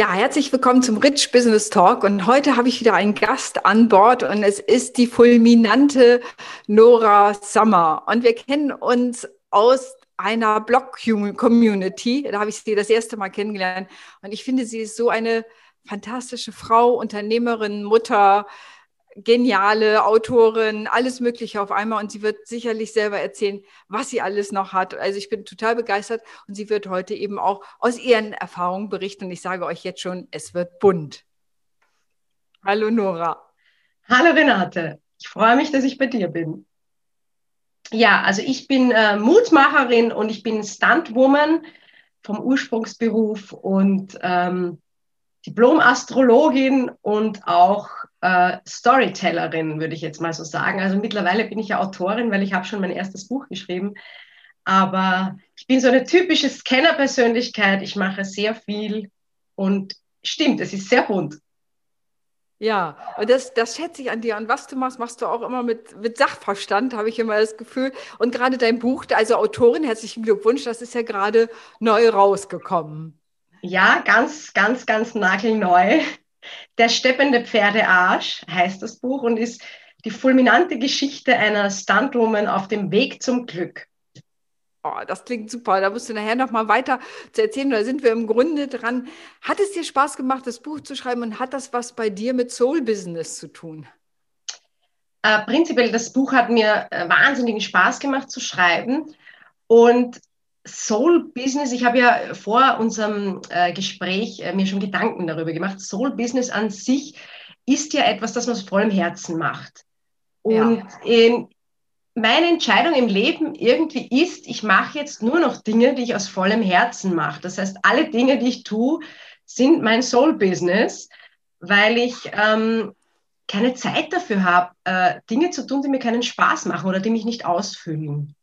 Ja, herzlich willkommen zum Rich Business Talk. Und heute habe ich wieder einen Gast an Bord und es ist die fulminante Nora Sommer. Und wir kennen uns aus einer Blog-Community, da habe ich sie das erste Mal kennengelernt. Und ich finde, sie ist so eine fantastische Frau, Unternehmerin, Mutter, geniale Autorin, alles Mögliche auf einmal und sie wird sicherlich selber erzählen, was sie alles noch hat. Also ich bin total begeistert und sie wird heute eben auch aus ihren Erfahrungen berichten und ich sage euch jetzt schon, es wird bunt. Hallo Nora. Hallo Renate, ich freue mich, dass ich bei dir bin. Ja, also ich bin äh, Mutmacherin und ich bin Stuntwoman vom Ursprungsberuf und ähm, Diplom-Astrologin und auch äh, Storytellerin, würde ich jetzt mal so sagen. Also mittlerweile bin ich ja Autorin, weil ich habe schon mein erstes Buch geschrieben. Aber ich bin so eine typische Scanner-Persönlichkeit. Ich mache sehr viel und stimmt, es ist sehr bunt. Ja, und das, das schätze ich an dir. Und was du machst, machst du auch immer mit, mit Sachverstand, habe ich immer das Gefühl. Und gerade dein Buch, also Autorin, herzlichen Glückwunsch, das ist ja gerade neu rausgekommen. Ja, ganz, ganz, ganz nagelneu. Der steppende Pferdearsch heißt das Buch und ist die fulminante Geschichte einer Stuntwoman auf dem Weg zum Glück. Oh, das klingt super. Da musst du nachher noch mal weiter zu erzählen. Da sind wir im Grunde dran. Hat es dir Spaß gemacht, das Buch zu schreiben und hat das was bei dir mit Soul Business zu tun? Äh, prinzipiell, das Buch hat mir äh, wahnsinnigen Spaß gemacht zu schreiben. Und Soul Business, ich habe ja vor unserem äh, Gespräch äh, mir schon Gedanken darüber gemacht. Soul Business an sich ist ja etwas, das man aus vollem Herzen macht. Und ja. ähm, meine Entscheidung im Leben irgendwie ist, ich mache jetzt nur noch Dinge, die ich aus vollem Herzen mache. Das heißt, alle Dinge, die ich tue, sind mein Soul Business, weil ich ähm, keine Zeit dafür habe, äh, Dinge zu tun, die mir keinen Spaß machen oder die mich nicht ausfüllen.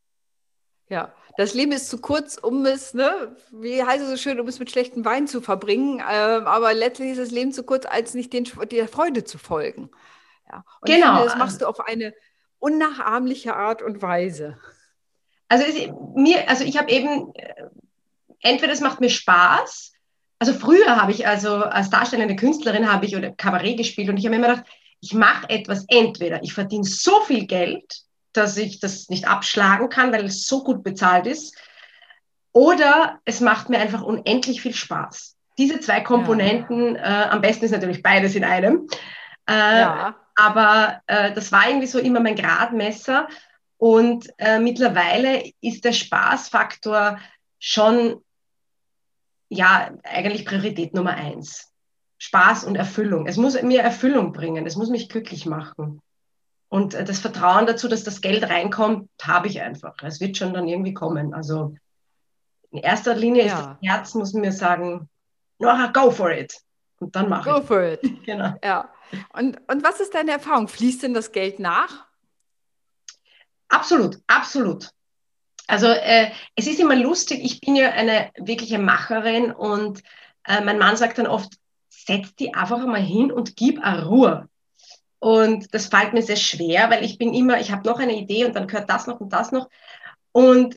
Ja, das Leben ist zu kurz, um es, ne, wie heißt es so schön, um es mit schlechtem Wein zu verbringen. Ähm, aber letztlich ist das Leben zu kurz, als nicht den, der Freude zu folgen. Ja. Und genau. Finde, das machst du auf eine unnachahmliche Art und Weise. Also, es, mir, also ich habe eben, äh, entweder es macht mir Spaß, also früher habe ich, also als darstellende Künstlerin habe ich oder Kabarett gespielt und ich habe immer gedacht, ich mache etwas, entweder ich verdiene so viel Geld, dass ich das nicht abschlagen kann, weil es so gut bezahlt ist. Oder es macht mir einfach unendlich viel Spaß. Diese zwei Komponenten, ja. äh, am besten ist natürlich beides in einem. Äh, ja. Aber äh, das war irgendwie so immer mein Gradmesser. Und äh, mittlerweile ist der Spaßfaktor schon, ja, eigentlich Priorität Nummer eins. Spaß und Erfüllung. Es muss mir Erfüllung bringen. Es muss mich glücklich machen. Und äh, das Vertrauen dazu, dass das Geld reinkommt, habe ich einfach. Es wird schon dann irgendwie kommen. Also in erster Linie ja. ist das Herz, muss mir sagen, Nora, go for it. Und dann mache ich. Go for it. genau. Ja. Und, und was ist deine Erfahrung? Fließt denn das Geld nach? Absolut, absolut. Also äh, es ist immer lustig, ich bin ja eine wirkliche Macherin und äh, mein Mann sagt dann oft, setz die einfach mal hin und gib eine Ruhe. Und das fällt mir sehr schwer, weil ich bin immer, ich habe noch eine Idee und dann gehört das noch und das noch. Und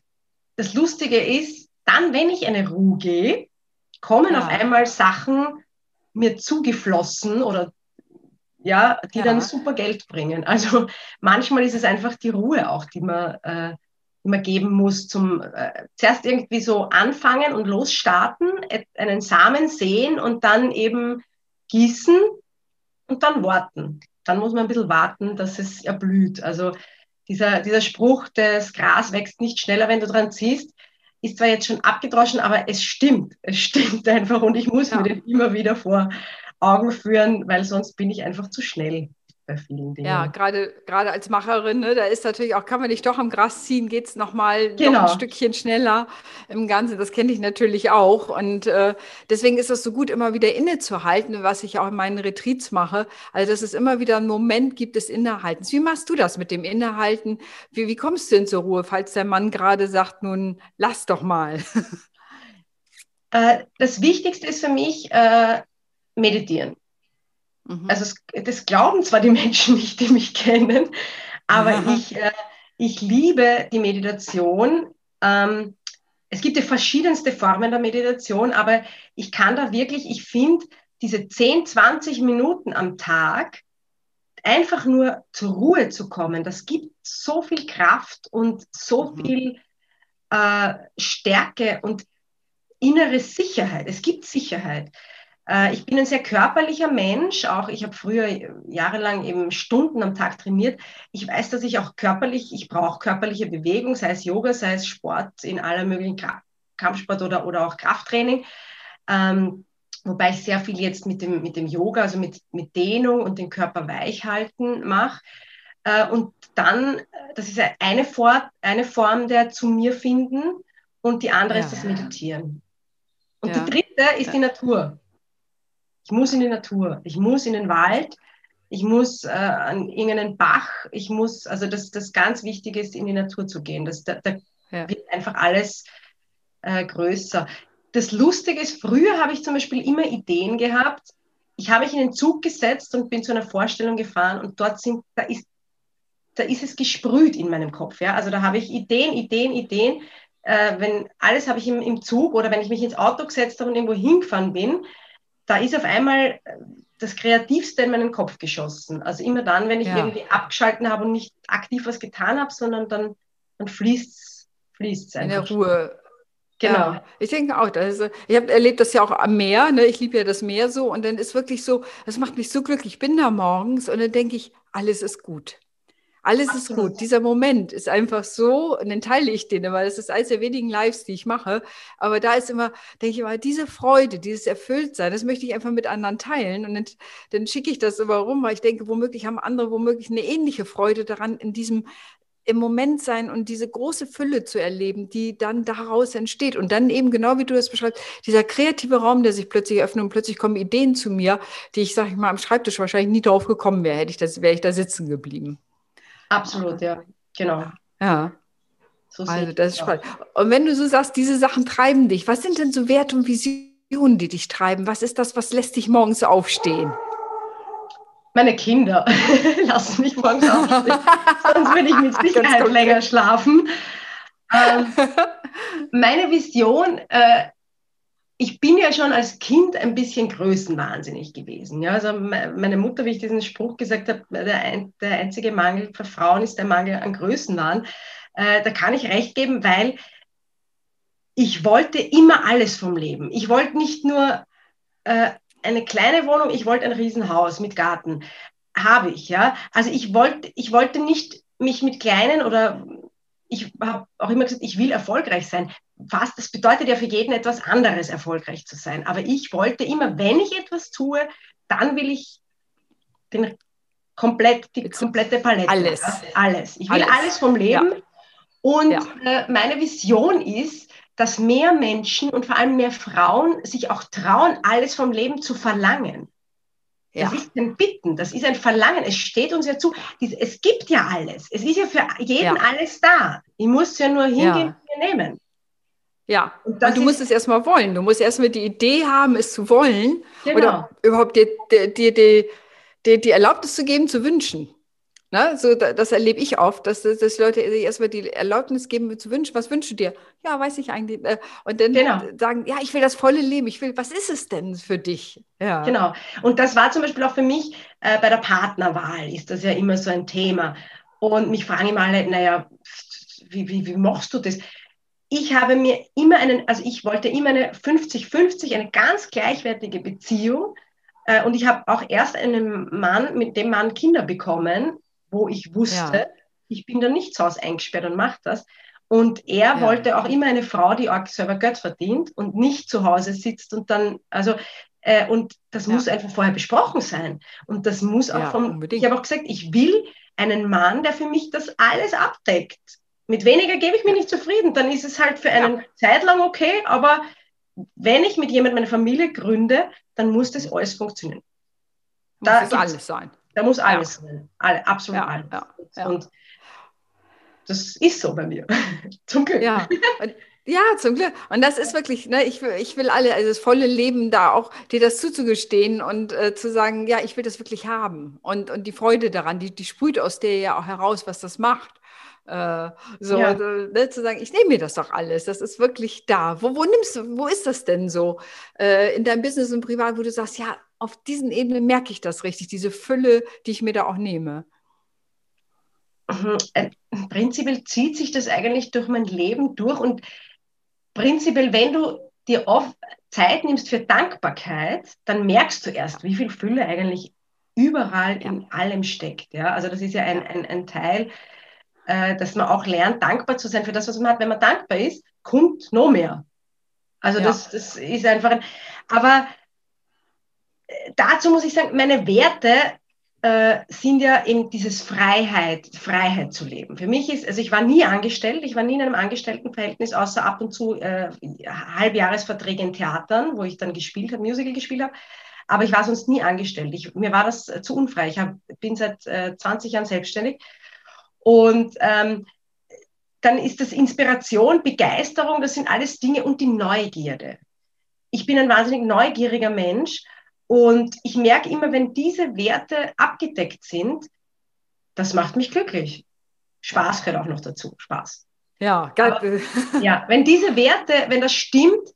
das Lustige ist, dann, wenn ich eine Ruhe gehe, kommen ja. auf einmal Sachen mir zugeflossen oder ja, die ja. dann super Geld bringen. Also manchmal ist es einfach die Ruhe auch, die man, äh, die man geben muss zum äh, zuerst irgendwie so anfangen und losstarten, einen Samen sehen und dann eben gießen und dann warten dann muss man ein bisschen warten, dass es erblüht. Also dieser, dieser Spruch, das Gras wächst nicht schneller, wenn du dran ziehst, ist zwar jetzt schon abgedroschen, aber es stimmt. Es stimmt einfach und ich muss ja. mir den immer wieder vor Augen führen, weil sonst bin ich einfach zu schnell bei vielen Dingen. Ja, gerade, gerade als Macherin, ne, da ist natürlich auch, kann man nicht doch am Gras ziehen, geht es nochmal genau. ein Stückchen schneller im Ganzen. Das kenne ich natürlich auch. Und äh, deswegen ist es so gut, immer wieder innezuhalten, was ich auch in meinen Retreats mache. Also, dass es immer wieder einen Moment gibt des Innehaltens. Wie machst du das mit dem Innehalten? Wie, wie kommst du denn zur Ruhe, falls der Mann gerade sagt, nun lass doch mal? Äh, das Wichtigste ist für mich, äh, meditieren. Mhm. Also es, das glauben zwar die Menschen nicht, die mich kennen, aber ja. ich, äh, ich liebe die Meditation, ähm, es gibt ja verschiedenste Formen der Meditation, aber ich kann da wirklich, ich finde, diese 10, 20 Minuten am Tag einfach nur zur Ruhe zu kommen, das gibt so viel Kraft und so mhm. viel äh, Stärke und innere Sicherheit. Es gibt Sicherheit. Äh, ich bin ein sehr körperlicher Mensch, auch ich habe früher jahrelang eben Stunden am Tag trainiert. Ich weiß, dass ich auch körperlich, ich brauche körperliche Bewegung, sei es Yoga, sei es Sport in aller möglichen Kampfsport oder, oder auch Krafttraining. Ähm, wobei ich sehr viel jetzt mit dem, mit dem Yoga, also mit, mit Dehnung und den Körper weich halten mache. Äh, und dann, das ist eine, For eine Form der zu mir finden und die andere ja. ist das Meditieren. Und ja. die dritte ist ja. die Natur. Ich muss in die Natur, ich muss in den Wald, ich muss äh, an irgendeinen Bach, ich muss, also das, das ganz Wichtige ist, in die Natur zu gehen. Das, da, da wird einfach alles äh, größer das Lustige ist, früher habe ich zum Beispiel immer Ideen gehabt. Ich habe mich in den Zug gesetzt und bin zu einer Vorstellung gefahren und dort sind, da ist, da ist es gesprüht in meinem Kopf. Ja? Also da habe ich Ideen, Ideen, Ideen. Äh, wenn alles habe ich im, im Zug oder wenn ich mich ins Auto gesetzt habe und irgendwo hingefahren bin, da ist auf einmal äh, das Kreativste in meinen Kopf geschossen. Also immer dann, wenn ich ja. irgendwie abgeschalten habe und nicht aktiv was getan habe, sondern dann, dann fließt es einfach. In der Ruhe Genau. Ja, ich denke auch, das ist, ich habe erlebt das ja auch am Meer, ne? ich liebe ja das Meer so und dann ist wirklich so, das macht mich so glücklich. Ich bin da morgens und dann denke ich, alles ist gut. Alles Absolut. ist gut. Dieser Moment ist einfach so, und dann teile ich den immer. Das ist eines der wenigen Lives, die ich mache. Aber da ist immer, denke ich immer, diese Freude, dieses Erfülltsein, das möchte ich einfach mit anderen teilen. Und dann, dann schicke ich das immer rum, weil ich denke, womöglich haben andere womöglich eine ähnliche Freude daran, in diesem im Moment sein und diese große Fülle zu erleben, die dann daraus entsteht. Und dann eben genau wie du das beschreibst, dieser kreative Raum, der sich plötzlich öffnet und plötzlich kommen Ideen zu mir, die ich, sag ich mal, am Schreibtisch wahrscheinlich nie drauf gekommen wäre, hätte ich das, wäre ich da sitzen geblieben. Absolut, ja, genau. Ja. So also das ist spannend. Und wenn du so sagst, diese Sachen treiben dich, was sind denn so Werte und Visionen, die dich treiben? Was ist das, was lässt dich morgens aufstehen? Meine Kinder lassen mich morgens aufstehen, sonst würde ich mit Sicherheit länger schlafen. Ähm, meine Vision, äh, ich bin ja schon als Kind ein bisschen größenwahnsinnig gewesen. Ja? Also meine Mutter, wie ich diesen Spruch gesagt habe, der, ein, der einzige Mangel für Frauen ist der Mangel an Größenwahn. Äh, da kann ich recht geben, weil ich wollte immer alles vom Leben. Ich wollte nicht nur äh, eine kleine Wohnung, ich wollte ein Riesenhaus mit Garten. Habe ich, ja. Also ich wollte, ich wollte nicht mich mit kleinen oder ich habe auch immer gesagt, ich will erfolgreich sein. Fast, das bedeutet ja für jeden etwas anderes, erfolgreich zu sein. Aber ich wollte immer, wenn ich etwas tue, dann will ich den komplett, die komplette Palette. Alles. Alles. Ich will alles, alles vom Leben. Ja. Und ja. Äh, meine Vision ist, dass mehr Menschen und vor allem mehr Frauen sich auch trauen, alles vom Leben zu verlangen. Ja. Das ist ein Bitten, das ist ein Verlangen. Es steht uns ja zu. Es gibt ja alles. Es ist ja für jeden ja. alles da. Ich muss ja nur hingehen ja. und mir nehmen. Ja, und, und du musst es erstmal wollen. Du musst erstmal die Idee haben, es zu wollen. Genau. Oder überhaupt dir die, die, die, die Erlaubnis zu geben, zu wünschen. Ne? So, das erlebe ich oft, dass, dass Leute erstmal die Erlaubnis geben zu wünschen. Was wünschst du dir? Ja, weiß ich eigentlich. Äh, und dann genau. sagen, ja, ich will das volle Leben. Ich will, was ist es denn für dich? Ja. Genau. Und das war zum Beispiel auch für mich äh, bei der Partnerwahl ist das ja immer so ein Thema. Und mich fragen immer alle, naja, wie, wie, wie machst du das? Ich habe mir immer einen, also ich wollte immer eine 50-50, eine ganz gleichwertige Beziehung. Äh, und ich habe auch erst einen Mann, mit dem Mann Kinder bekommen, wo ich wusste, ja. ich bin da nicht zu Hause eingesperrt und mache das. Und er ja. wollte auch immer eine Frau, die auch selber Geld verdient und nicht zu Hause sitzt und dann, also, äh, und das ja. muss einfach vorher besprochen sein. Und das muss auch vom, unbedingt. ich habe auch gesagt, ich will einen Mann, der für mich das alles abdeckt. Mit weniger gebe ich mich nicht zufrieden. Dann ist es halt für eine Zeit lang okay, aber wenn ich mit jemandem meine Familie gründe, dann muss das alles funktionieren. Da muss alles sein. Da muss alles ja. sein. Alle, absolut ja, alles. Ja, Und das ist so bei mir. zum Glück. Ja. Ja, zum Glück. Und das ist wirklich, ne, ich, will, ich will alle, also das volle Leben da auch, dir das zuzugestehen und äh, zu sagen, ja, ich will das wirklich haben. Und, und die Freude daran, die, die sprüht aus dir ja auch heraus, was das macht. Äh, so ja. ne, zu sagen, ich nehme mir das doch alles, das ist wirklich da. Wo, wo nimmst du, wo ist das denn so äh, in deinem Business und Privat, wo du sagst, ja, auf diesen Ebenen merke ich das richtig, diese Fülle, die ich mir da auch nehme? Mhm, äh, prinzipiell zieht sich das eigentlich durch mein Leben durch und prinzipiell, wenn du dir oft Zeit nimmst für Dankbarkeit, dann merkst du erst, wie viel Fülle eigentlich überall in allem steckt. Ja? Also das ist ja ein, ein, ein Teil, äh, dass man auch lernt, dankbar zu sein für das, was man hat. Wenn man dankbar ist, kommt noch mehr. Also ja. das, das ist einfach ein, aber dazu muss ich sagen, meine Werte äh, sind ja eben dieses Freiheit, Freiheit zu leben. Für mich ist, also ich war nie angestellt, ich war nie in einem Angestelltenverhältnis, außer ab und zu äh, Halbjahresverträge in Theatern, wo ich dann gespielt habe, Musical gespielt habe. Aber ich war sonst nie angestellt. Ich, mir war das äh, zu unfrei. Ich hab, bin seit äh, 20 Jahren selbstständig. Und ähm, dann ist das Inspiration, Begeisterung, das sind alles Dinge und die Neugierde. Ich bin ein wahnsinnig neugieriger Mensch und ich merke immer, wenn diese Werte abgedeckt sind, das macht mich glücklich. Spaß gehört auch noch dazu. Spaß. Ja, geil. Aber, ja, wenn diese Werte, wenn das stimmt,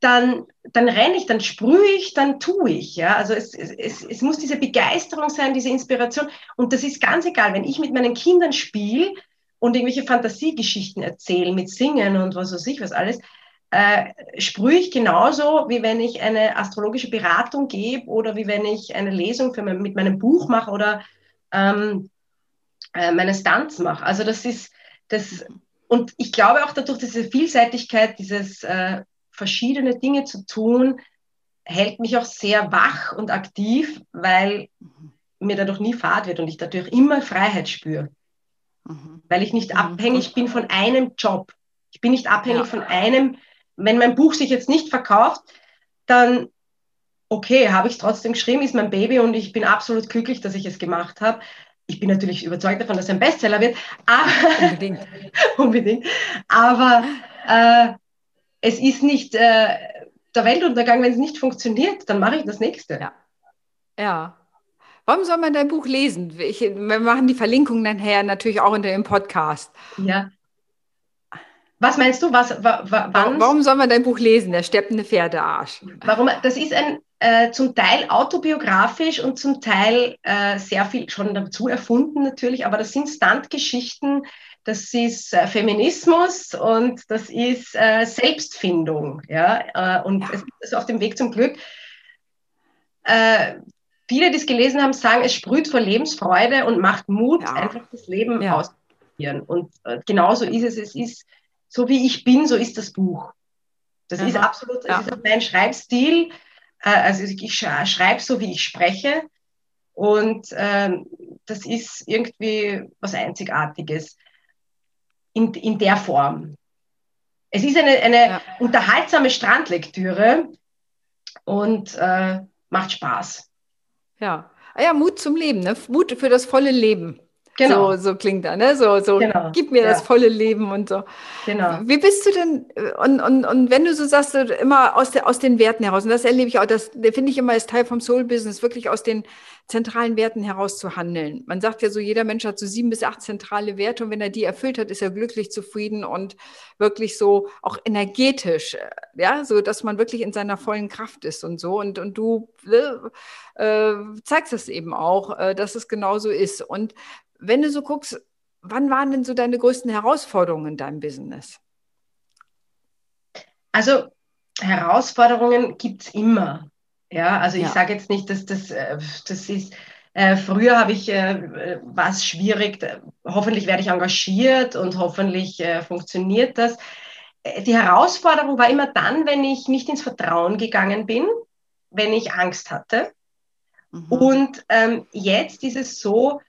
dann, dann renne ich, dann sprühe ich, dann tue ich. Ja? Also es, es, es muss diese Begeisterung sein, diese Inspiration. Und das ist ganz egal, wenn ich mit meinen Kindern spiele und irgendwelche Fantasiegeschichten erzähle, mit Singen und was weiß ich was alles, äh, sprühe ich genauso, wie wenn ich eine astrologische Beratung gebe oder wie wenn ich eine Lesung für mein, mit meinem Buch mache oder ähm, äh, meine Stunts mache. Also das ist das, und ich glaube auch dadurch, diese Vielseitigkeit, dieses äh, verschiedene Dinge zu tun, hält mich auch sehr wach und aktiv, weil mir dadurch nie fad wird und ich dadurch immer Freiheit spüre. Mhm. Weil ich nicht mhm. abhängig bin von einem Job. Ich bin nicht abhängig ja. von einem wenn mein Buch sich jetzt nicht verkauft, dann okay, habe ich es trotzdem geschrieben, ist mein Baby und ich bin absolut glücklich, dass ich es gemacht habe. Ich bin natürlich überzeugt davon, dass es ein Bestseller wird. Aber, unbedingt. unbedingt. Aber äh, es ist nicht äh, der Weltuntergang, wenn es nicht funktioniert, dann mache ich das nächste. Ja. ja. Warum soll man dein Buch lesen? Ich, wir machen die Verlinkung nachher natürlich auch unter dem Podcast. Ja. Was meinst du? Was, wann? Warum soll man dein Buch lesen, der steppende Pferdearsch? Warum? Das ist ein äh, zum Teil autobiografisch und zum Teil äh, sehr viel schon dazu erfunden natürlich, aber das sind Standgeschichten, das ist äh, Feminismus und das ist äh, Selbstfindung. Ja? Äh, und ja. es ist auf dem Weg zum Glück. Äh, viele, die es gelesen haben, sagen, es sprüht vor Lebensfreude und macht Mut, ja. einfach das Leben ja. auszuprobieren. Und genauso ist es. Es ist so wie ich bin, so ist das Buch. Das Aha. ist absolut ja. ist mein Schreibstil. Äh, also ich schreibe so, wie ich spreche. Und ähm, das ist irgendwie was Einzigartiges in, in der Form. Es ist eine, eine ja. unterhaltsame Strandlektüre und äh, macht Spaß. Ja. Ah ja, Mut zum Leben, ne? Mut für das volle Leben. Genau. So, so klingt er, ne? So, so genau. gib mir ja. das volle Leben und so. Genau. Wie bist du denn, und, und, und wenn du so sagst, immer aus, der, aus den Werten heraus, und das erlebe ich auch, das finde ich immer als Teil vom Soul-Business, wirklich aus den zentralen Werten heraus zu handeln. Man sagt ja so, jeder Mensch hat so sieben bis acht zentrale Werte und wenn er die erfüllt hat, ist er glücklich, zufrieden und wirklich so auch energetisch, ja, so dass man wirklich in seiner vollen Kraft ist und so. Und, und du äh, äh zeigst es eben auch, äh, dass es genauso ist. Und wenn du so guckst, wann waren denn so deine größten Herausforderungen in deinem Business? Also Herausforderungen gibt es immer. Ja, also ich ja. sage jetzt nicht, dass das, äh, das ist, äh, früher habe ich, äh, war es schwierig, hoffentlich werde ich engagiert und hoffentlich äh, funktioniert das. Äh, die Herausforderung war immer dann, wenn ich nicht ins Vertrauen gegangen bin, wenn ich Angst hatte. Mhm. Und ähm, jetzt ist es so,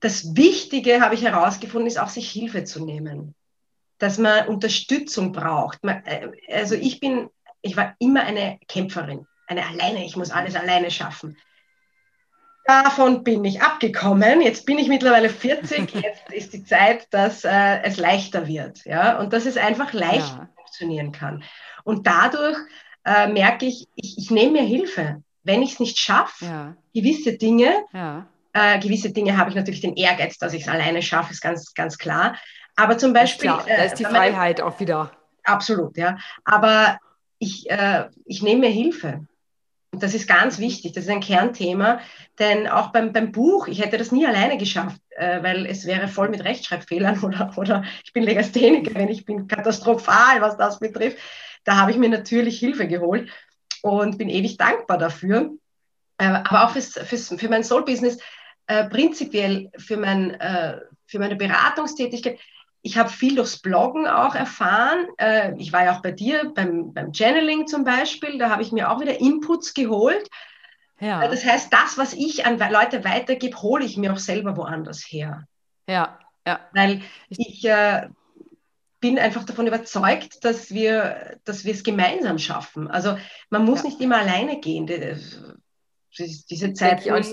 das Wichtige, habe ich herausgefunden, ist auch sich Hilfe zu nehmen. Dass man Unterstützung braucht. Äh, also ich bin, ich war immer eine Kämpferin, eine alleine, ich muss alles alleine schaffen. Davon bin ich abgekommen. Jetzt bin ich mittlerweile 40. Jetzt ist die Zeit, dass äh, es leichter wird. Ja? Und dass es einfach leicht ja. funktionieren kann. Und dadurch äh, merke ich, ich, ich nehme mir Hilfe. Wenn ich es nicht schaffe, ja. gewisse Dinge, ja Äh, gewisse Dinge habe ich natürlich den Ehrgeiz, dass ich es alleine schaffe, ist ganz, ganz klar. Aber zum Beispiel. Klar, da ist die äh, Freiheit auch wieder. Absolut, ja. Aber ich, äh, ich nehme mir Hilfe. Und das ist ganz wichtig, das ist ein Kernthema, denn auch beim, beim Buch, ich hätte das nie alleine geschafft, äh, weil es wäre voll mit Rechtschreibfehlern oder, oder ich bin Legasthenikerin, ich bin katastrophal, was das betrifft. Da habe ich mir natürlich Hilfe geholt und bin ewig dankbar dafür. Äh, aber auch fürs, fürs, für mein Soul-Business, äh, prinzipiell für, mein, äh, für meine Beratungstätigkeit, ich habe viel durchs Bloggen auch erfahren. Äh, ich war ja auch bei dir beim, beim Channeling zum Beispiel. Da habe ich mir auch wieder Inputs geholt. Ja. Äh, das heißt, das, was ich an Leute weitergebe, hole ich mir auch selber woanders her. Ja, ja. Weil ich äh, bin einfach davon überzeugt, dass wir, dass wir es gemeinsam schaffen. Also man muss ja. nicht immer alleine gehen. Diese Zeiten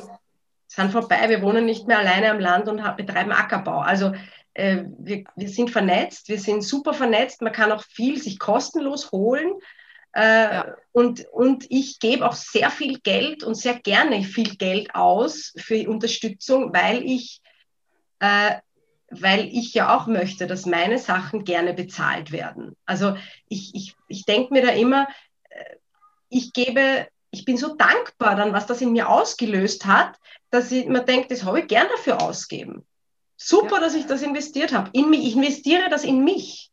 sind vorbei. Wir wohnen nicht mehr alleine am Land und betreiben Ackerbau. Also äh, wir, wir sind vernetzt, wir sind super vernetzt, man kann auch viel sich kostenlos holen. Äh, ja. und, und ich gebe auch sehr viel Geld und sehr gerne viel Geld aus für Unterstützung, weil ich, äh, weil ich ja auch möchte, dass meine Sachen gerne bezahlt werden. Also ich, ich, ich denke mir da immer, äh, ich gebe, ich bin so dankbar dann, was das in mir ausgelöst hat, dass ich mir denke, das habe ich gern dafür ausgeben. Super, ja. dass ich das investiert habe. In mich. Ich investiere das in mich.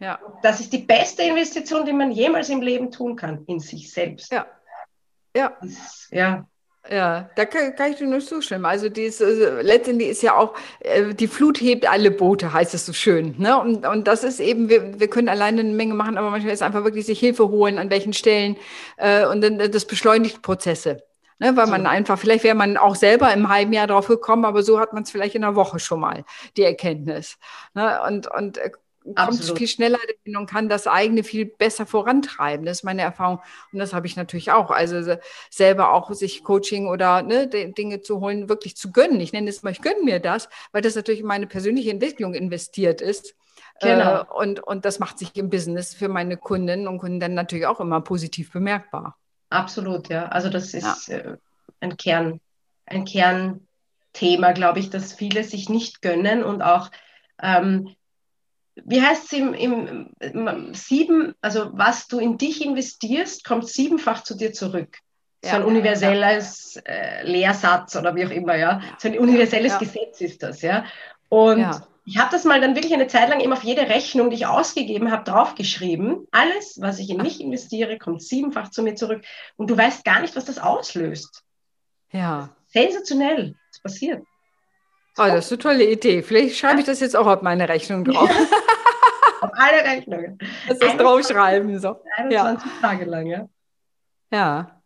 Ja. Das ist die beste Investition, die man jemals im Leben tun kann, in sich selbst. Ja. Ja. Das, ja. Ja, da kann, kann, ich dir nur zustimmen. Also, dies, also letztendlich ist ja auch, äh, die Flut hebt alle Boote, heißt es so schön. Ne? Und, und das ist eben, wir, wir können alleine eine Menge machen, aber manchmal ist einfach wirklich sich Hilfe holen, an welchen Stellen. Äh, und dann das beschleunigt Prozesse. Ne, weil so. man einfach, vielleicht wäre man auch selber im halben Jahr drauf gekommen, aber so hat man es vielleicht in einer Woche schon mal, die Erkenntnis. Ne, und, und äh, kommt Absolut. viel schneller hin und kann das eigene viel besser vorantreiben. Das ist meine Erfahrung. Und das habe ich natürlich auch. Also selber auch sich Coaching oder ne, Dinge zu holen, wirklich zu gönnen. Ich nenne es mal, ich gönne mir das, weil das natürlich in meine persönliche Entwicklung investiert ist. Genau. Äh, und, und das macht sich im Business für meine Kundinnen und Kunden dann natürlich auch immer positiv bemerkbar. Absolut, ja. Also das ist ja. äh, ein Kern, ein Kernthema, glaube ich, dass viele sich nicht gönnen und auch, ähm, wie heißt es im, im, im, sieben, also was du in dich investierst, kommt siebenfach zu dir zurück. Ja, so ein universelles ja. äh, Lehrsatz oder wie auch immer, ja. So ein universelles Gesetz ist das, ja. Und ich habe das mal dann wirklich eine Zeit lang eben auf jede Rechnung, die ich ausgegeben habe, draufgeschrieben. Alles, was ich in mich investiere, kommt siebenfach zu mir zurück. Und du weißt gar nicht, was das auslöst. Ja. Sensationell. Was passiert. Oh, das ist eine tolle Idee. Vielleicht schreibe ich das jetzt auch auf meine Rechnung drauf. auf alle Rechnungen. Das ist draufschreiben. So. 21 ja. Tage lang, ja. Ja.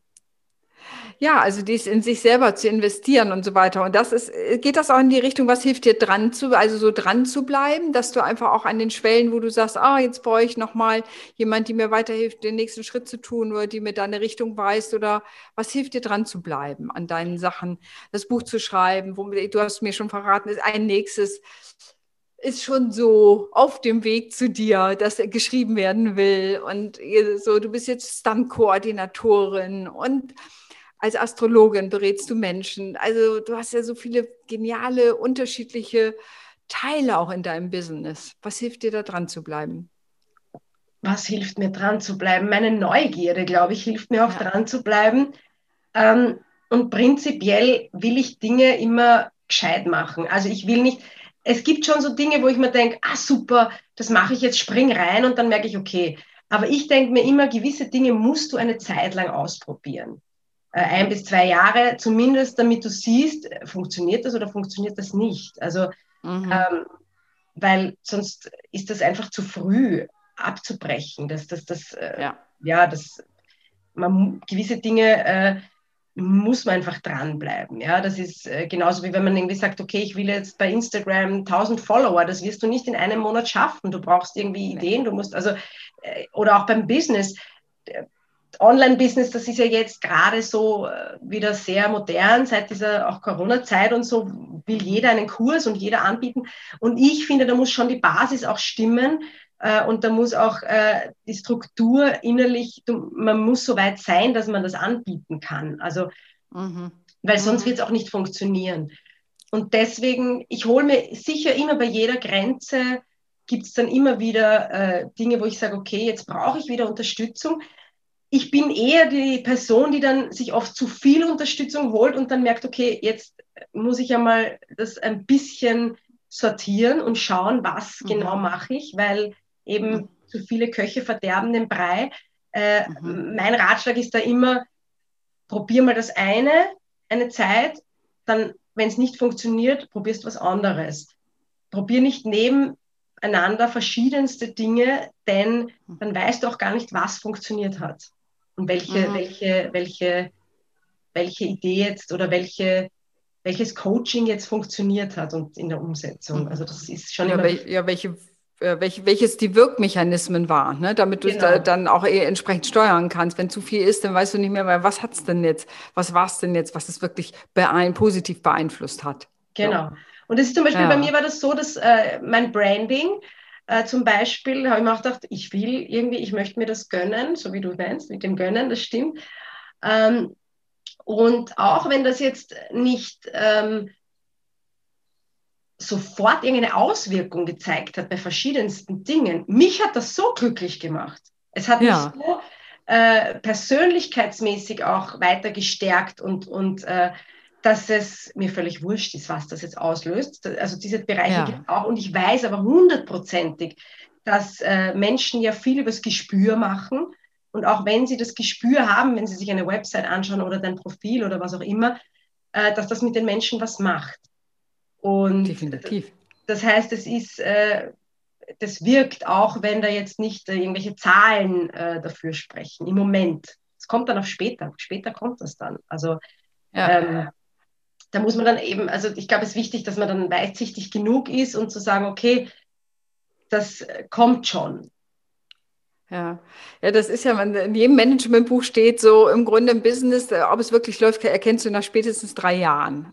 Ja, also dies in sich selber zu investieren und so weiter. Und das ist, geht das auch in die Richtung, was hilft dir dran zu, also so dran zu bleiben, dass du einfach auch an den Schwellen, wo du sagst, ah, jetzt brauche ich nochmal jemand, die mir weiterhilft, den nächsten Schritt zu tun oder die mir da eine Richtung weist oder was hilft dir dran zu bleiben an deinen Sachen, das Buch zu schreiben, wo, du hast mir schon verraten, ist ein nächstes ist schon so auf dem Weg zu dir, dass er geschrieben werden will und so, du bist jetzt Stunt-Koordinatorin und als Astrologin berätst du Menschen. Also du hast ja so viele geniale, unterschiedliche Teile auch in deinem Business. Was hilft dir da dran zu bleiben? Was hilft mir dran zu bleiben? Meine Neugierde, glaube ich, hilft mir auch ja. dran zu bleiben. Ähm, und prinzipiell will ich Dinge immer gescheit machen. Also ich will nicht, es gibt schon so Dinge, wo ich mir denke, ah super, das mache ich jetzt, spring rein und dann merke ich, okay. Aber ich denke mir immer, gewisse Dinge musst du eine Zeit lang ausprobieren. Äh, ein bis zwei Jahre, zumindest damit du siehst, funktioniert das oder funktioniert das nicht. Also, mhm. ähm, weil sonst ist das einfach zu früh abzubrechen. Das, das, das, äh, ja. ja, das, man, gewisse Dinge äh, muss man einfach dranbleiben. Ja, das ist äh, genauso wie wenn man irgendwie sagt, okay, ich will jetzt bei Instagram 1000 Follower, das wirst du nicht in einem Monat schaffen. Du brauchst irgendwie Ideen, du musst also, äh, oder auch beim Business Online-Business, das ist ja jetzt gerade so äh, wieder sehr modern, seit dieser auch Corona-Zeit und so will jeder einen Kurs und jeder anbieten. Und ich finde, da muss schon die Basis auch stimmen äh, und da muss auch äh, die Struktur innerlich, man muss so weit sein, dass man das anbieten kann. Also mhm. weil sonst mhm. wird es auch nicht funktionieren. Und deswegen, ich hole mir sicher immer bei jeder Grenze, gibt es dann immer wieder äh, Dinge, wo ich sage, okay, jetzt brauche ich wieder Unterstützung. Ich bin eher die Person, die dann sich oft zu viel Unterstützung holt und dann merkt, okay, jetzt muss ich ja mal das ein bisschen sortieren und schauen, was mhm. genau mache ich, weil eben mhm. zu viele Köche verderben den Brei. Äh, mhm. Mein Ratschlag ist da immer, probier mal das eine, eine Zeit, dann, wenn es nicht funktioniert, probierst was anderes. Probier nicht nebeneinander verschiedenste Dinge, denn mhm. dann weißt du auch gar nicht, was funktioniert hat und welche, mhm. welche, welche, welche Idee jetzt oder welche, welches Coaching jetzt funktioniert hat und in der Umsetzung. Also das ist schon ja, immer. Wel ja, welche äh, welch, welches die Wirkmechanismen waren, ne? damit du genau. es da dann auch entsprechend steuern kannst. Wenn zu viel ist, dann weißt du nicht mehr, was hat es denn jetzt, was war es denn jetzt, was es wirklich beein positiv beeinflusst hat. Genau. So. Und das ist zum Beispiel, ja. bei mir war das so, dass äh, mein Branding äh, zum Beispiel, habe ich mir auch gedacht, ich will irgendwie, ich möchte mir das gönnen, so wie du meinst, mit dem Gönnen, das stimmt. Ähm, und auch wenn das jetzt nicht ähm, sofort irgendeine Auswirkung gezeigt hat bei verschiedensten Dingen. Mich hat das so glücklich gemacht. Es hat ja. mich so äh, persönlichkeitsmäßig auch weiter gestärkt und, und äh, dass es mir völlig wurscht ist, was das jetzt auslöst. Also diese Bereiche ja. gibt auch. Und ich weiß aber hundertprozentig, dass äh, Menschen ja viel übers Gespür machen. Und auch wenn sie das Gespür haben, wenn sie sich eine Website anschauen oder dein Profil oder was auch immer, äh, dass das mit den Menschen was macht. Und Definitiv. Das heißt, es ist, äh, das wirkt auch, wenn da jetzt nicht äh, irgendwelche Zahlen äh, dafür sprechen. Im Moment. Es kommt dann auch später. Später kommt das dann. Also ja. ähm, da muss man dann eben, also ich glaube, es ist wichtig, dass man dann weitsichtig genug ist und zu sagen, okay, das kommt schon. Ja, ja, das ist ja, in jedem Managementbuch steht so im Grunde im Business, äh, ob es wirklich läuft, erkennst du nach spätestens drei Jahren.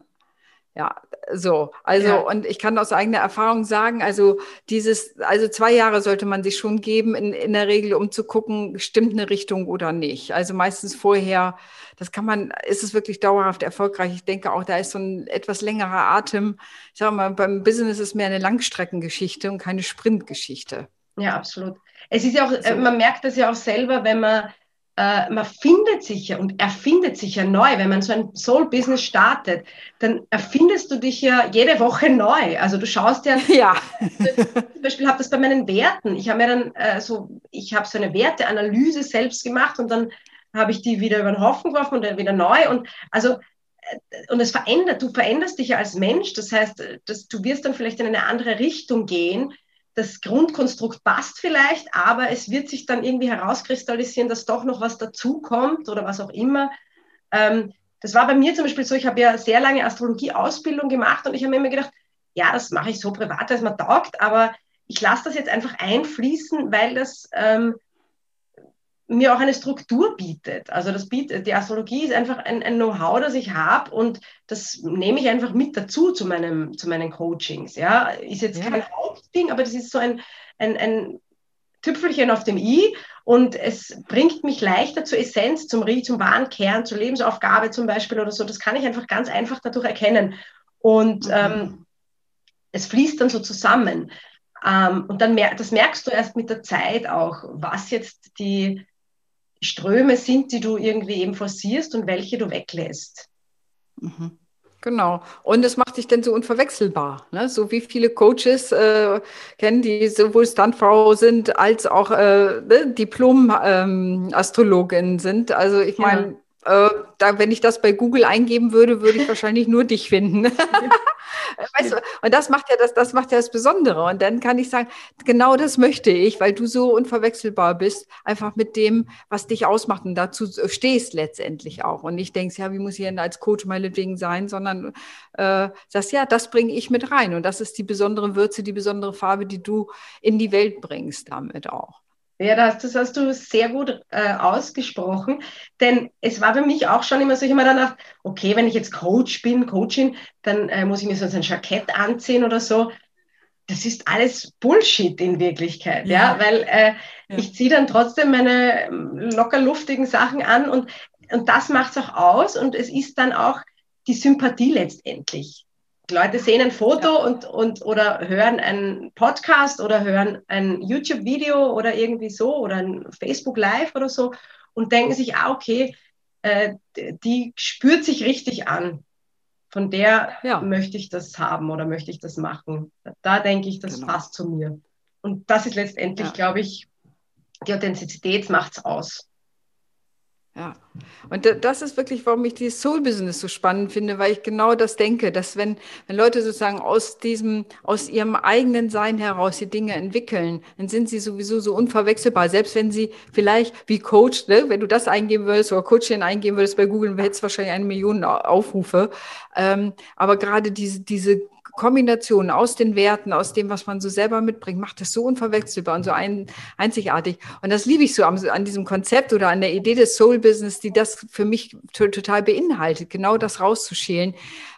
Ja, so. Also, ja. und ich kann aus eigener Erfahrung sagen, also dieses, also zwei Jahre sollte man sich schon geben, in, in der Regel, um zu gucken, stimmt eine Richtung oder nicht. Also meistens vorher, das kann man, ist es wirklich dauerhaft erfolgreich. Ich denke auch, da ist so ein etwas längerer Atem. Ich sage mal, beim Business ist mehr eine Langstreckengeschichte und keine Sprintgeschichte. Ja, absolut. Es ist ja auch, so. Man merkt das ja auch selber, wenn man äh, man findet sich ja und erfindet sich ja neu. Wenn man so ein Soul-Business startet, dann erfindest du dich ja jede Woche neu. Also du schaust ja, ja. zum Beispiel habe das bei meinen Werten. Ich habe mir dann äh, so, ich habe so eine Werteanalyse selbst gemacht und dann habe ich die wieder über den Haufen geworfen und dann wieder neu. Und also äh, und es verändert, du veränderst dich ja als Mensch. Das heißt, dass du wirst dann vielleicht in eine andere Richtung gehen das Grundkonstrukt passt vielleicht, aber es wird sich dann irgendwie herauskristallisieren, dass doch noch was dazukommt oder was auch immer. Ähm, das war bei mir zum Beispiel so, ich habe ja sehr lange Astrologie-Ausbildung gemacht und ich habe mir immer gedacht, ja, das mache ich so privat, dass man taugt, aber ich lasse das jetzt einfach einfließen, weil das ähm, mir auch eine Struktur bietet. Also das bietet, die Astrologie ist einfach ein, ein Know-how, das ich habe und das nehme ich einfach mit dazu zu, meinem, zu meinen Coachings. Ja, ist jetzt ja. kein Hauptding, aber das ist so ein, ein, ein Tüpfelchen auf dem i und es bringt mich leichter zur Essenz, zum, zum wahren Kern, zur Lebensaufgabe zum Beispiel oder so. Das kann ich einfach ganz einfach dadurch erkennen. Und mhm. ähm, es fließt dann so zusammen. Ähm, und dann mer das merkst du erst mit der Zeit auch, was jetzt die, Ströme sind, die du irgendwie eben forcierst und welche du weglässt. Mhm. Genau. Und es macht dich dann so unverwechselbar. Ne? So wie viele Coaches äh, kennen, die sowohl Stuntfrau sind als auch äh, ne, Diplom-Astrologin ähm, sind. Also ich meine, ja. Äh, da, wenn ich das bei Google eingeben würde, würde ich wahrscheinlich nur dich finden. weißt du, und das macht ja das, das macht ja das Besondere. Und dann kann ich sagen, genau das möchte ich, weil du so unverwechselbar bist, einfach mit dem, was dich ausmacht und dazu stehst letztendlich auch. Und nicht denkst, ja, wie muss ich denn als Coach meinetwegen sein, sondern äh, sagst, ja, das bringe ich mit rein. Und das ist die besondere Würze, die besondere Farbe, die du in die Welt bringst damit auch. Ja, das, das hast du sehr gut äh, ausgesprochen, denn es war für mich auch schon immer so, ich habe mir dann gedacht, okay, wenn ich jetzt Coach bin, Coachin, dann äh, muss ich mir so ein Jackett anziehen oder so. Das ist alles Bullshit in Wirklichkeit, ja, ja weil äh, ja. ich ziehe dann trotzdem meine ähm, locker luftigen Sachen an und, und das macht es auch aus und es ist dann auch die Sympathie letztendlich. Leute sehen ein Foto ja. und, und oder hören einen Podcast oder hören ein YouTube-Video oder irgendwie so oder ein Facebook Live oder so und denken sich, ah, okay, äh, die spürt sich richtig an. Von der ja. möchte ich das haben oder möchte ich das machen. Da denke ich, das genau. passt zu mir. Und das ist letztendlich, ja. glaube ich, die Authentizität macht es aus. Ja, und das ist wirklich, warum ich dieses Soul-Business so spannend finde, weil ich genau das denke, dass wenn, wenn Leute sozusagen aus diesem, aus ihrem eigenen Sein heraus die Dinge entwickeln, dann sind sie sowieso so unverwechselbar. Selbst wenn sie vielleicht wie Coach, ne, wenn du das eingeben würdest oder Coaching eingeben würdest bei Google, hättest du wahrscheinlich eine Million Aufrufe. Ähm, aber gerade diese, diese Kombination aus den Werten, aus dem, was man so selber mitbringt, macht das so unverwechselbar und so ein, einzigartig. Und das liebe ich so an, an diesem Konzept oder an der Idee des Soul Business, die das für mich total beinhaltet, genau das rauszuschälen,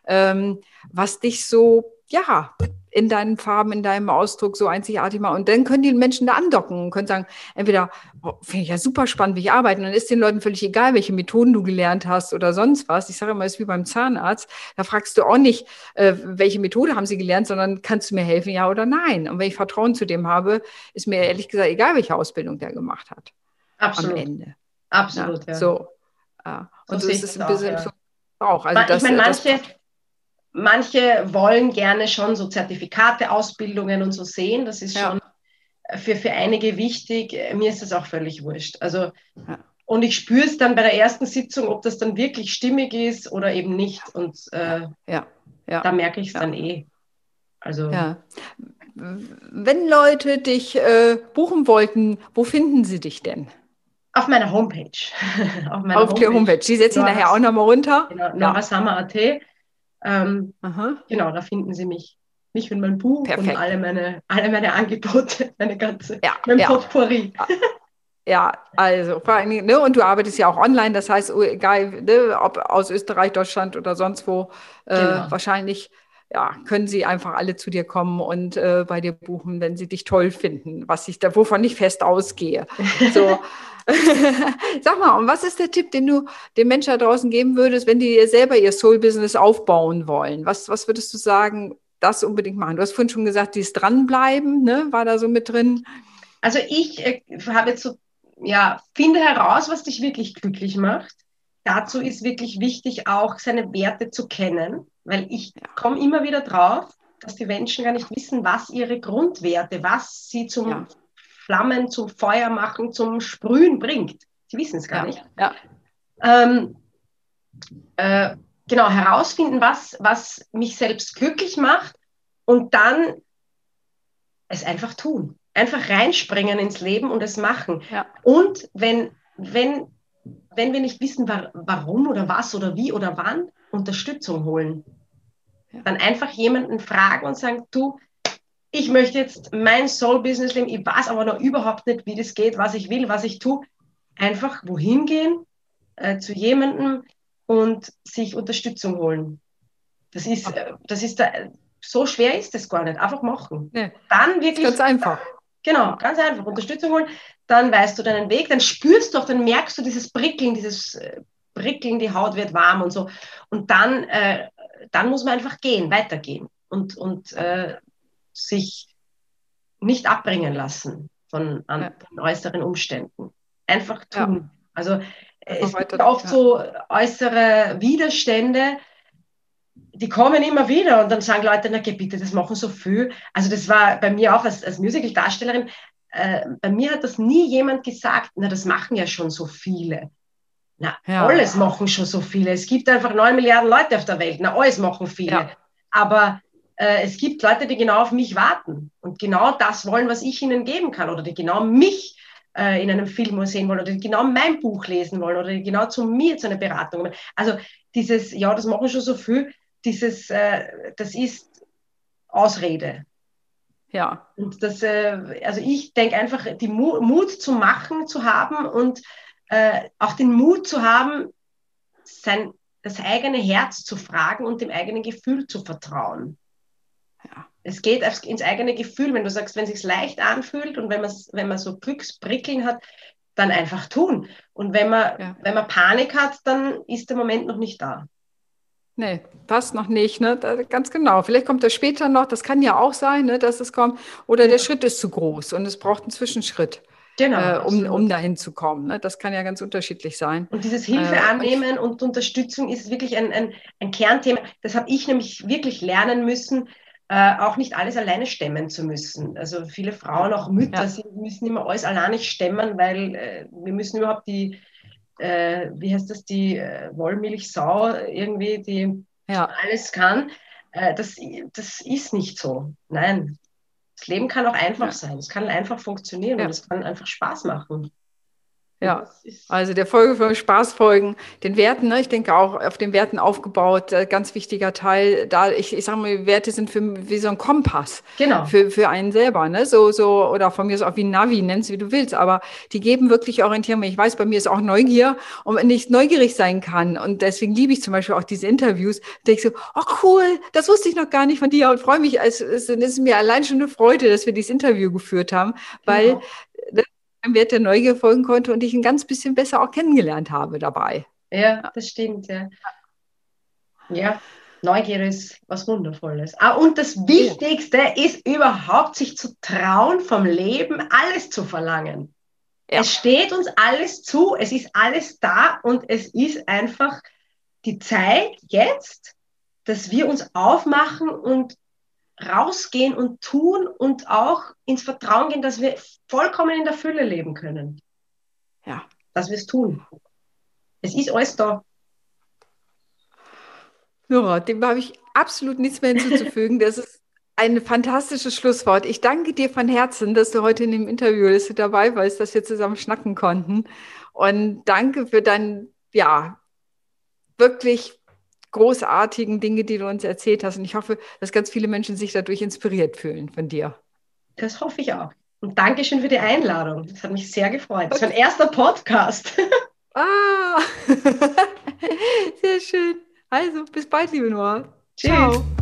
ähm, was dich so, ja, in deinen Farben, in deinem Ausdruck so einzigartig machen. Und dann können die Menschen da andocken und können sagen, entweder, oh, finde ich ja super spannend, wie ich arbeite. Und dann ist den Leuten völlig egal, welche Methoden du gelernt hast oder sonst was. Ich sage immer, es ist wie beim Zahnarzt. Da fragst du auch nicht, äh, welche Methode haben sie gelernt, sondern kannst du mir helfen, ja oder nein. Und wenn ich Vertrauen zu dem habe, ist mir ehrlich gesagt egal, welche Ausbildung der gemacht hat. Absolut. Am Ende. Absolut, ja. ja. So. Ja. Und so, so ist es ein bisschen ja. auch. Also ich das, meine, manche, das, manche wollen gerne schon so Zertifikate, Ausbildungen und so sehen. Das ist ja. schon für, für einige wichtig. Mir ist das auch völlig wurscht. Also, ja. und ich spüre es dann bei der ersten Sitzung, ob das dann wirklich stimmig ist oder eben nicht. Und äh, ja. Ja. da merke ich es dann eh. Also. Ja. Wenn Leute dich äh, buchen wollten, wo finden sie dich denn? Auf meiner Homepage. Auf, meiner Auf Homepage. der Homepage. Die setze ich nachher auch nochmal runter. Genau, norasummer.at. Ähm, genau, da finden Sie mich. Mich und mein Buch Perfekt. und alle meine, alle meine Angebote, meine ganze, ja, mein ja. Potpourri. Ja, also vor allem, ne, und du arbeitest ja auch online, das heißt, oh, egal, ne, ob aus Österreich, Deutschland oder sonst wo, äh, genau. wahrscheinlich ja, können sie einfach alle zu dir kommen und äh, bei dir buchen, wenn sie dich toll finden, was ich da, wovon ich fest ausgehe. So. Sag mal, und was ist der Tipp, den du den Menschen da draußen geben würdest, wenn die selber ihr Soul-Business aufbauen wollen? Was, was würdest du sagen, das unbedingt machen? Du hast vorhin schon gesagt, dieses Dranbleiben, ne? war da so mit drin? Also ich äh, habe jetzt so, ja, finde heraus, was dich wirklich glücklich macht. Dazu ist wirklich wichtig, auch seine Werte zu kennen, weil ich ja. komme immer wieder drauf, dass die Menschen gar nicht wissen, was ihre Grundwerte, was sie zum ja. Flammen zum Feuer machen, zum Sprühen bringt. Sie wissen es gar ja, nicht. Ja. Ähm, äh, genau, herausfinden, was, was mich selbst glücklich macht und dann es einfach tun. Einfach reinspringen ins Leben und es machen. Ja. Und wenn, wenn, wenn wir nicht wissen, war, warum oder was oder wie oder wann, Unterstützung holen. Dann einfach jemanden fragen und sagen, du, ich möchte jetzt mein Soul-Business leben, ich weiß aber noch überhaupt nicht, wie das geht, was ich will, was ich tue. Einfach wohin gehen, äh, zu jemandem und sich Unterstützung holen. Das ist, äh, das ist da, so schwer ist das gar nicht. Einfach machen. Nee, dann wirklich. Ganz einfach. Genau, ganz einfach. Unterstützung holen. Dann weißt du deinen Weg, dann spürst du auch, dann merkst du dieses Prickeln, dieses äh, Prickeln, die Haut wird warm und so. Und dann, äh, dann muss man einfach gehen, weitergehen. Und, und äh, sich nicht abbringen lassen von, an, von äußeren Umständen. Einfach tun. Ja. Also es gibt oft ja. so äußere Widerstände, die kommen immer wieder und dann sagen Leute, na bitte, das machen so viel. Also das war bei mir auch als, als Musical-Darstellerin, äh, bei mir hat das nie jemand gesagt, na das machen ja schon so viele. Na, ja. alles machen schon so viele. Es gibt einfach neun Milliarden Leute auf der Welt, na alles machen viele. Ja. Aber äh, es gibt Leute, die genau auf mich warten und genau das wollen, was ich ihnen geben kann oder die genau mich äh, in einem Film sehen wollen oder die genau mein Buch lesen wollen oder die genau zu mir zu einer Beratung. Wollen. Also dieses, ja, das machen schon so viel, dieses, äh, das ist Ausrede. Ja. Und das, äh, also ich denke einfach, die Mu Mut zu machen zu haben und äh, auch den Mut zu haben, sein, das eigene Herz zu fragen und dem eigenen Gefühl zu vertrauen. Ja. Es geht ins eigene Gefühl, wenn du sagst, wenn es sich leicht anfühlt und wenn, wenn man so Glücksprickeln hat, dann einfach tun. Und wenn man, ja. wenn man Panik hat, dann ist der Moment noch nicht da. Nee, das noch nicht, ne? Da, ganz genau. Vielleicht kommt das später noch, das kann ja auch sein, ne, dass es kommt. Oder ja. der Schritt ist zu groß und es braucht einen Zwischenschritt. Genau, äh, um, um dahin zu kommen. Ne? Das kann ja ganz unterschiedlich sein. Und dieses Hilfe äh, annehmen und Unterstützung ist wirklich ein, ein, ein Kernthema. Das habe ich nämlich wirklich lernen müssen, äh, auch nicht alles alleine stemmen zu müssen. Also viele Frauen, auch Mütter, ja. sie müssen immer alles alleine stemmen, weil äh, wir müssen überhaupt die, äh, wie heißt das, die äh, Wollmilchsau irgendwie, die ja. alles kann. Äh, das, das ist nicht so. Nein. Das Leben kann auch einfach ja. sein. Es kann einfach funktionieren und es kann einfach Spaß machen. Ja, also der Folge vom Spaßfolgen, den Werten, ne, ich denke auch auf den Werten aufgebaut, äh, ganz wichtiger Teil. Da ich, ich sage mal, Werte sind für wie so ein Kompass. Genau. Für, für einen selber, ne? So, so, oder von mir ist auch wie ein Navi, nenn's wie du willst, aber die geben wirklich Orientierung. Ich weiß, bei mir ist auch Neugier und wenn ich neugierig sein kann. Und deswegen liebe ich zum Beispiel auch diese Interviews, denke ich so, oh cool, das wusste ich noch gar nicht von dir und freue mich. Es, es, es ist mir allein schon eine Freude, dass wir dieses Interview geführt haben, weil genau einem Wert der Neugier folgen konnte und ich ein ganz bisschen besser auch kennengelernt habe dabei. Ja, das stimmt, ja. Ja, Neugier ist was Wundervolles. Ah, und das Wichtigste ist überhaupt, sich zu trauen, vom Leben alles zu verlangen. Ja. Es steht uns alles zu, es ist alles da und es ist einfach die Zeit jetzt, dass wir uns aufmachen und rausgehen und tun und auch ins Vertrauen gehen, dass wir vollkommen in der Fülle leben können. Ja. Dass wir es tun. Es ist alles da. Nora, dem habe ich absolut nichts mehr hinzuzufügen. Das ist ein fantastisches Schlusswort. Ich danke dir von Herzen, dass du heute in dem Interview dass du dabei warst, dass wir zusammen schnacken konnten. Und danke für dein, ja, wirklich großartigen Dinge, die du uns erzählt hast. Und ich hoffe, dass ganz viele Menschen sich dadurch inspiriert fühlen von dir. Das hoffe ich auch. Und danke schön für die Einladung. Das hat mich sehr gefreut. Das ist mein erster Podcast. Ah, sehr schön. Also, bis bald, liebe Noah. Tschüss. Ciao.